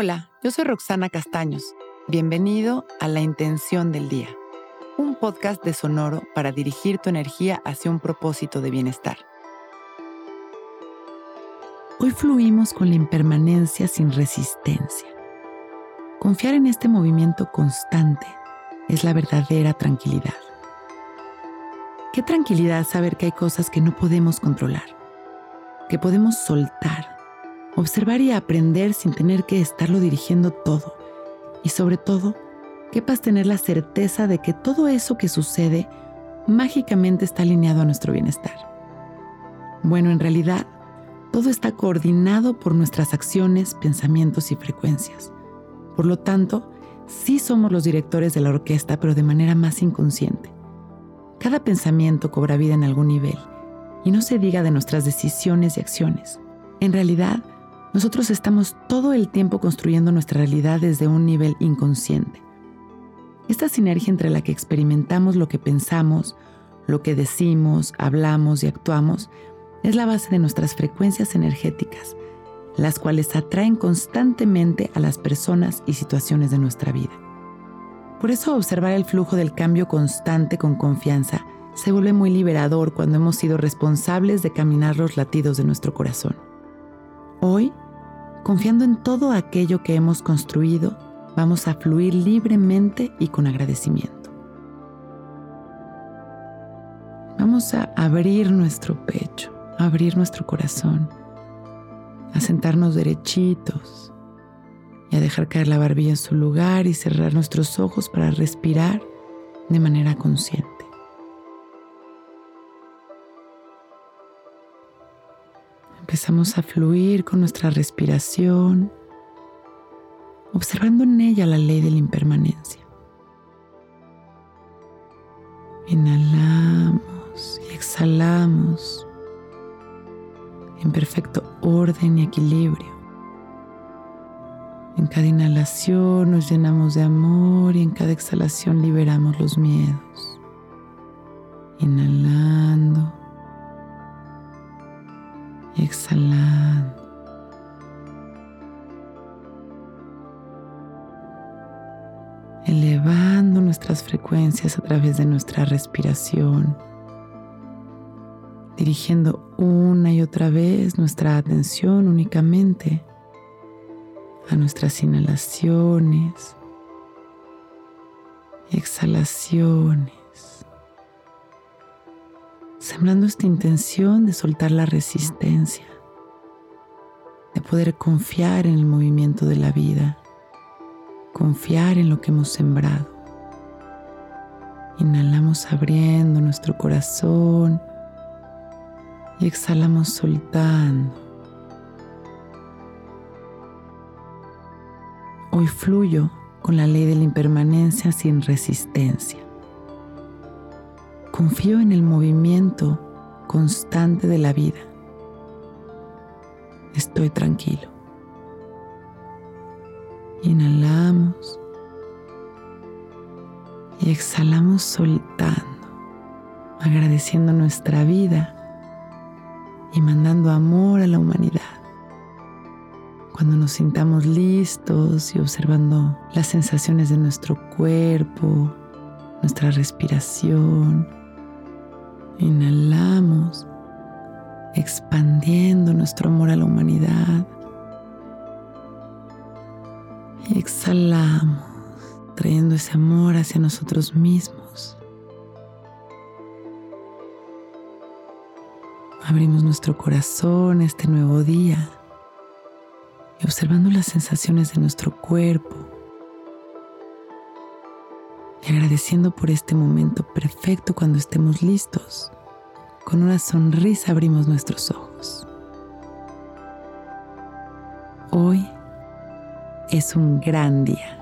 Hola, yo soy Roxana Castaños. Bienvenido a La Intención del Día, un podcast de Sonoro para dirigir tu energía hacia un propósito de bienestar. Hoy fluimos con la impermanencia sin resistencia. Confiar en este movimiento constante es la verdadera tranquilidad. Qué tranquilidad saber que hay cosas que no podemos controlar, que podemos soltar observar y aprender sin tener que estarlo dirigiendo todo. Y sobre todo, qué paz tener la certeza de que todo eso que sucede mágicamente está alineado a nuestro bienestar. Bueno, en realidad, todo está coordinado por nuestras acciones, pensamientos y frecuencias. Por lo tanto, sí somos los directores de la orquesta, pero de manera más inconsciente. Cada pensamiento cobra vida en algún nivel, y no se diga de nuestras decisiones y acciones. En realidad, nosotros estamos todo el tiempo construyendo nuestra realidad desde un nivel inconsciente. Esta sinergia entre la que experimentamos lo que pensamos, lo que decimos, hablamos y actuamos es la base de nuestras frecuencias energéticas, las cuales atraen constantemente a las personas y situaciones de nuestra vida. Por eso observar el flujo del cambio constante con confianza se vuelve muy liberador cuando hemos sido responsables de caminar los latidos de nuestro corazón. Hoy, confiando en todo aquello que hemos construido, vamos a fluir libremente y con agradecimiento. Vamos a abrir nuestro pecho, abrir nuestro corazón, a sentarnos derechitos y a dejar caer la barbilla en su lugar y cerrar nuestros ojos para respirar de manera consciente. Empezamos a fluir con nuestra respiración, observando en ella la ley de la impermanencia. Inhalamos y exhalamos en perfecto orden y equilibrio. En cada inhalación nos llenamos de amor y en cada exhalación liberamos los miedos. Inhalando exhalando. Elevando nuestras frecuencias a través de nuestra respiración, dirigiendo una y otra vez nuestra atención únicamente a nuestras inhalaciones exhalaciones sembrando esta intención de soltar la resistencia, de poder confiar en el movimiento de la vida, confiar en lo que hemos sembrado. Inhalamos abriendo nuestro corazón y exhalamos soltando. Hoy fluyo con la ley de la impermanencia sin resistencia. Confío en el movimiento constante de la vida. Estoy tranquilo. Inhalamos y exhalamos soltando, agradeciendo nuestra vida y mandando amor a la humanidad. Cuando nos sintamos listos y observando las sensaciones de nuestro cuerpo, nuestra respiración, Inhalamos, expandiendo nuestro amor a la humanidad. Y exhalamos, trayendo ese amor hacia nosotros mismos. Abrimos nuestro corazón este nuevo día y observando las sensaciones de nuestro cuerpo y agradeciendo por este momento perfecto cuando estemos listos. Con una sonrisa abrimos nuestros ojos. Hoy es un gran día.